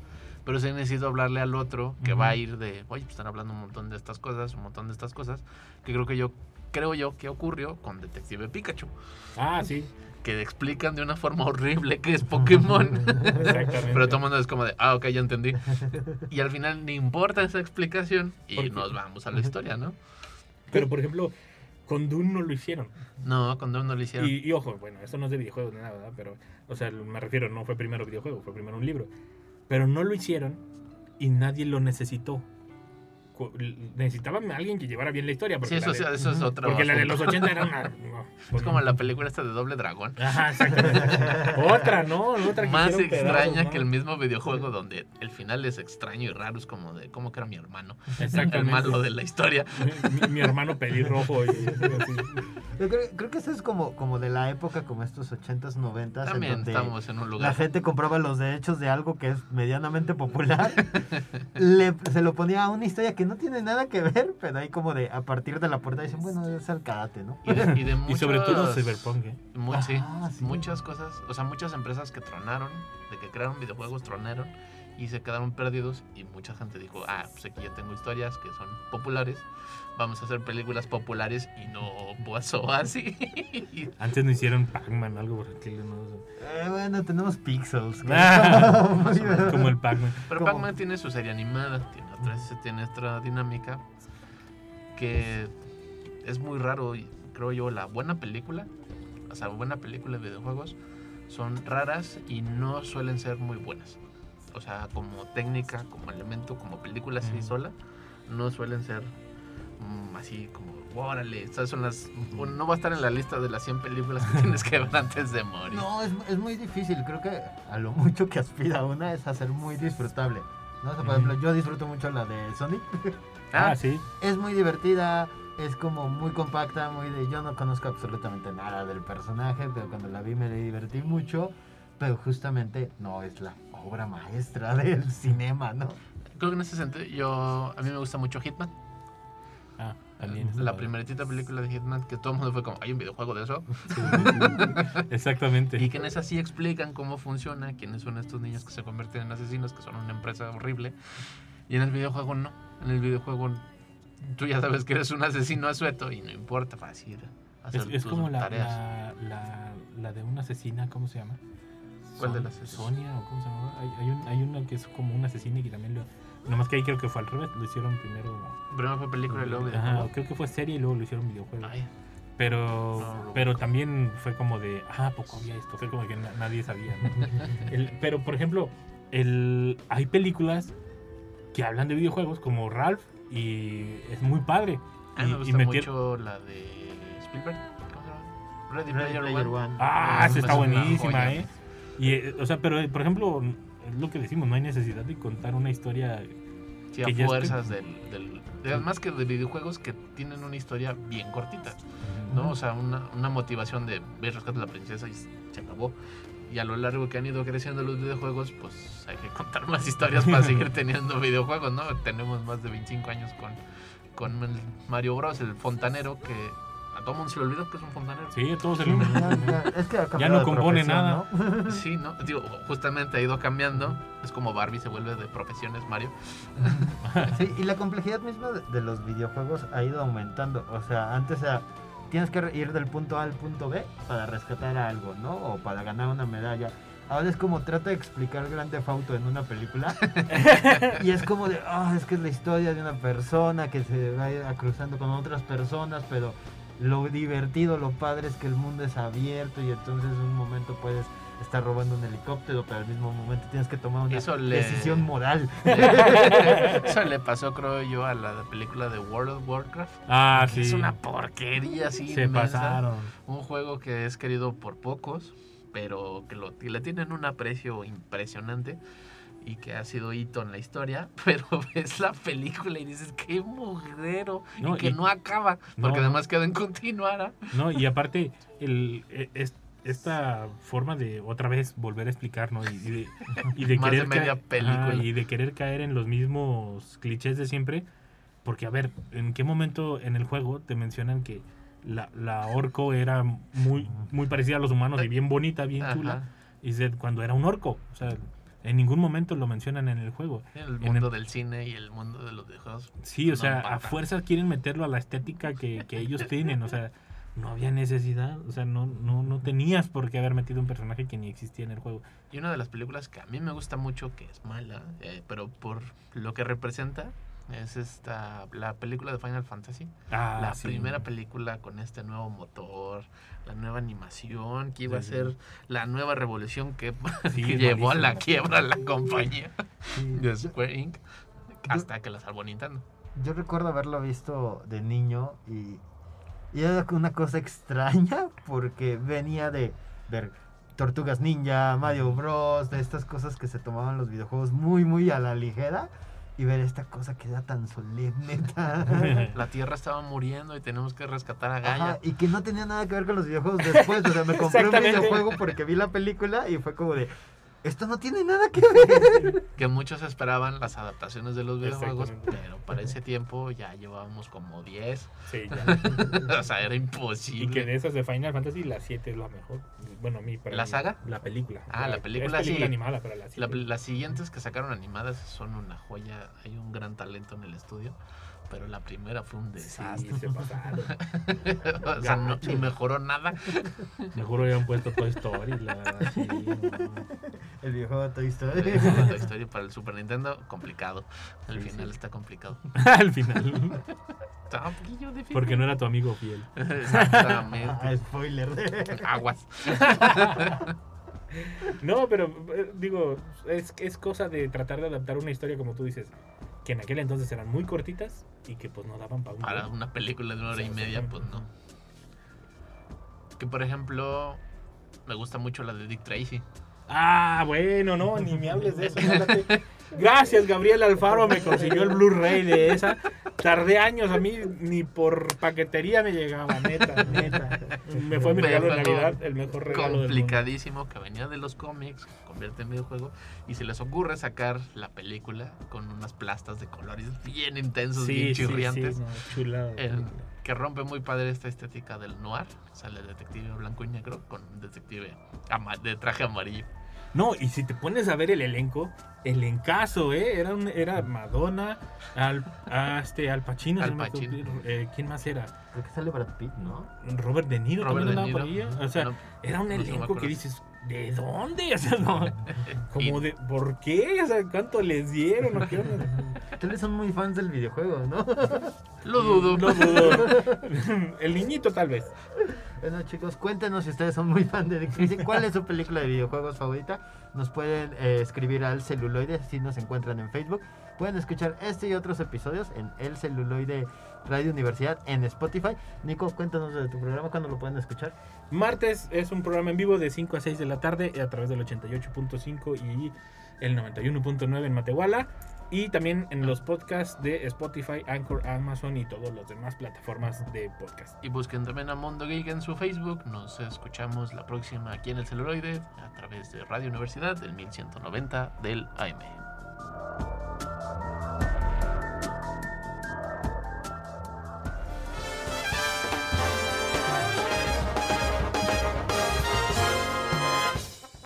pero sí necesito hablarle al otro que va a ir de, oye, pues están hablando un montón de estas cosas, un montón de estas cosas, que creo que yo creo yo que ocurrió con Detective Pikachu. Ah, sí que explican de una forma horrible que es Pokémon. Pero todo el mundo es como de, ah, ok, ya entendí. Y al final ni importa esa explicación y nos vamos a la historia, ¿no? Pero, por ejemplo, con Dune no lo hicieron. No, con Dune no lo hicieron. Y, ojo, bueno, eso no es de videojuegos ni nada, ¿verdad? Pero, o sea, me refiero, no fue primero videojuego, fue primero un libro. Pero no lo hicieron y nadie lo necesitó. Necesitaban a alguien que llevara bien la historia. Porque sí, eso, eso es otro. Porque la de los 80 era una. es como la película esta de Doble Dragón. Ajá, Otra, ¿no? Otra Más extraña que el mismo videojuego donde el final es extraño y raro. Es como de, ¿cómo que era mi hermano? Exactamente. El malo de la historia. Mi, hermano pelirrojo. Y, creo, que eso es como, como de la época, como estos 80s, 90s. También estamos en un lugar. La gente compraba los derechos de algo que es medianamente popular. le, se lo ponía a una historia que no tiene nada que ver, pero ahí como de a partir de la puerta dicen, bueno, es el karate, ¿no? Y, de, y, sobre todo Cyberpunk. ¿eh? sí, muchas cosas, o sea, muchas empresas que tronaron, de que crearon videojuegos, tronaron y se quedaron perdidos y mucha gente dijo, ah, pues aquí ya tengo historias que son populares, vamos a hacer películas populares y no pasó así. Antes no hicieron Pac-Man, algo por aquí. Eh, bueno, tenemos Pixels. como el Pac-Man. Pero Pac-Man tiene su serie animada, tiene otra, tiene otra dinámica que es muy raro y creo yo la buena película, o sea, buena película de videojuegos son raras y no suelen ser muy buenas o sea, como técnica, como elemento, como película así sola, no suelen ser mm, así como, órale, son las, no va a estar en la lista de las 100 películas que tienes que ver antes de morir. No, es, es muy difícil, creo que a lo mucho que aspira una es a ser muy disfrutable. ¿no? por ejemplo, yo disfruto mucho la de Sonic. Ah, ah, sí. Es muy divertida, es como muy compacta, muy de... Yo no conozco absolutamente nada del personaje, pero cuando la vi me divertí mucho, pero justamente no es la obra maestra del cinema, ¿no? Creo que en ese sentido, yo, a mí me gusta mucho Hitman. Ah, también. La primerita película de Hitman, que todo el mundo fue como, hay un videojuego de eso. Exactamente. Y que en esa sí explican cómo funciona, quiénes son estos niños que se convierten en asesinos, que son una empresa horrible. Y en el videojuego no. En el videojuego tú ya sabes que eres un asesino asueto y no importa, fácil. Es, es como la, la, la, de una asesina, ¿cómo se llama? ¿Cuál de las Sonia o cómo se llama? Hay, hay, un, hay una que es como una asesina y que también lo... Nomás que ahí creo que fue al revés, lo hicieron primero... Primero fue película y luego videojuego. Ajá, creo que fue serie y luego lo hicieron videojuego. Pero, pero también fue como de, ah, poco había esto, fue como que nadie sabía. pero, por ejemplo, el, hay películas que hablan de videojuegos como Ralph y es muy padre. A mí me gusta mucho la de Spielberg. ¿Cómo se llama? Ready, Player, One. Ah, esa está buenísima, ¿eh? Y, eh, o sea, pero por ejemplo, es lo que decimos, no hay necesidad de contar una historia. Sí, a fuerzas del, del, Más que de videojuegos que tienen una historia bien cortita. ¿No? O sea, una, una motivación de ver rescate a la princesa y se acabó. Y a lo largo que han ido creciendo los videojuegos, pues hay que contar más historias para seguir teniendo videojuegos, ¿no? Tenemos más de 25 años con, con Mario Bros, el fontanero, que todo mundo se le olvidó que es un fontanero. Sí, a todos se le olvidó. es que ya no compone nada. ¿no? sí, ¿no? Digo, justamente ha ido cambiando. Es como Barbie se vuelve de profesiones Mario. sí, y la complejidad misma de los videojuegos ha ido aumentando. O sea, antes era, tienes que ir del punto A al punto B para rescatar algo, ¿no? O para ganar una medalla. Ahora es como trata de explicar Grande Fauto en una película. y es como de, ah, es que es la historia de una persona que se va cruzando con otras personas, pero lo divertido, lo padre es que el mundo es abierto y entonces en un momento puedes estar robando un helicóptero, pero al mismo momento tienes que tomar una decisión moral. Eso le pasó, creo yo, a la película de World of Warcraft. Ah, sí. Es una porquería así. Se pasaron. Un juego que es querido por pocos, pero que, lo, que le tienen un aprecio impresionante y que ha sido hito en la historia, pero ves la película y dices, qué mugrero, y que no acaba, porque además queda en. ¿ah? No, y aparte, el, e, esta forma de otra vez volver a explicar, ¿no? Y, de, y de querer media película. y de querer caer en los mismos clichés de siempre, porque a ver, ¿en qué momento en el juego te mencionan que la, la orco era muy, muy parecida a los humanos y bien bonita, bien chula? Y cuando era un orco, o sea, en ningún momento lo mencionan en el juego. El mundo del cine y el mundo de los videojuegos. Sí, o sea, a fuerzas quieren meterlo a la estética que, que ellos tienen. O sea, no había necesidad. O sea, no, no, no tenías por qué haber metido un personaje que ni existía en el juego. Y una de las películas que a mí me gusta mucho, que es mala, eh, pero por lo que representa, es esta la película de Final Fantasy. Ah, la primera película con este nuevo motor, la nueva animación, que iba a ser la nueva revolución que, llevó a la quiebra a la compañía de Square Inc. Hasta que la salvó Nintendo. yo recuerdo haberlo visto de niño y, y era una cosa extraña porque venía de ver Tortugas Ninja, Mario Bros, de estas cosas que se tomaban los videojuegos muy, muy a la ligera y ver esta cosa que era tan solemne. La Tierra estaba muriendo y tenemos que rescatar a Gaia. y que no tenía nada que ver con los videojuegos después. O sea, me compré un videojuego porque vi la película y fue como de, esto no tiene nada que ver. Que muchos esperaban las adaptaciones de los videojuegos, pero para ese tiempo ya llevábamos como 10. Sí, ya. o sea, era imposible. Y que de esas de Final Fantasy, la 7 es la mejor. Bueno, a mí, para ¿La saga? La película. Ah, la, película, es película animada, pero la, las siguientes que sacaron animadas son una joya. Hay un gran talento en el estudio pero la primera fue un desastre. Sí, se pasaron. o sea, no, ni mejoró nada. Mejor hubieran puesto Toy Story. La, sí, El viejo de Toy Story. El viejo de Toy Story para el Super Nintendo, complicado. Al final está complicado. Al final. Está un poquillo difícil. Porque no era tu amigo fiel. Exactamente. Ah, spoiler. Aguas. No, pero eh, digo, es, es cosa de tratar de adaptar una historia como tú dices que en aquel entonces eran muy cortitas y que pues no daban para, para una película de una hora y media, pues no. Que por ejemplo, me gusta mucho la de Dick Tracy. Ah, bueno, no, ni me hables de eso. Gracias, Gabriel Alfaro, me consiguió el Blu-ray de esa. Tardé años, a mí ni por paquetería me llegaba, neta, neta. Me fue mi regalo de Navidad, el mejor regalo Complicadísimo, que venía de los cómics, convierte en videojuego, y se les ocurre sacar la película con unas plastas de colores bien intensos, bien chirriantes. que rompe muy padre esta estética del noir. Sale detective blanco y negro con detective de traje amarillo. No, y si te pones a ver el elenco, el encaso, ¿eh? Era, un, era Madonna, al, este, Al Pacino. Al Pacino. Eh, ¿Quién más era? Creo que sale Brad Pitt, ¿no? Robert De Niro Robert también de Niro. O sea, era un elenco que dices, ¿de dónde? O sea, no, como de, ¿por qué? O sea, ¿cuánto les dieron? ¿O qué Ustedes son muy fans del videojuego, ¿no? Lo dudo. Lo dudo. El niñito tal vez. Bueno chicos, cuéntenos si ustedes son muy fans de Dick ¿Cuál es su película de videojuegos favorita? Nos pueden eh, escribir al celuloide si nos encuentran en Facebook. Pueden escuchar este y otros episodios en El Celuloide Radio Universidad en Spotify. Nico, cuéntanos de tu programa, ¿cuándo lo pueden escuchar? Martes es un programa en vivo de 5 a 6 de la tarde a través del 88.5 y el 91.9 en Matehuala. Y también en los podcasts de Spotify, Anchor, Amazon y todas las demás plataformas de podcast. Y busquen también a Mundo Geek en su Facebook. Nos escuchamos la próxima aquí en el celuloide a través de Radio Universidad del 1190 del AM.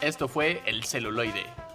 Esto fue El Celuloide.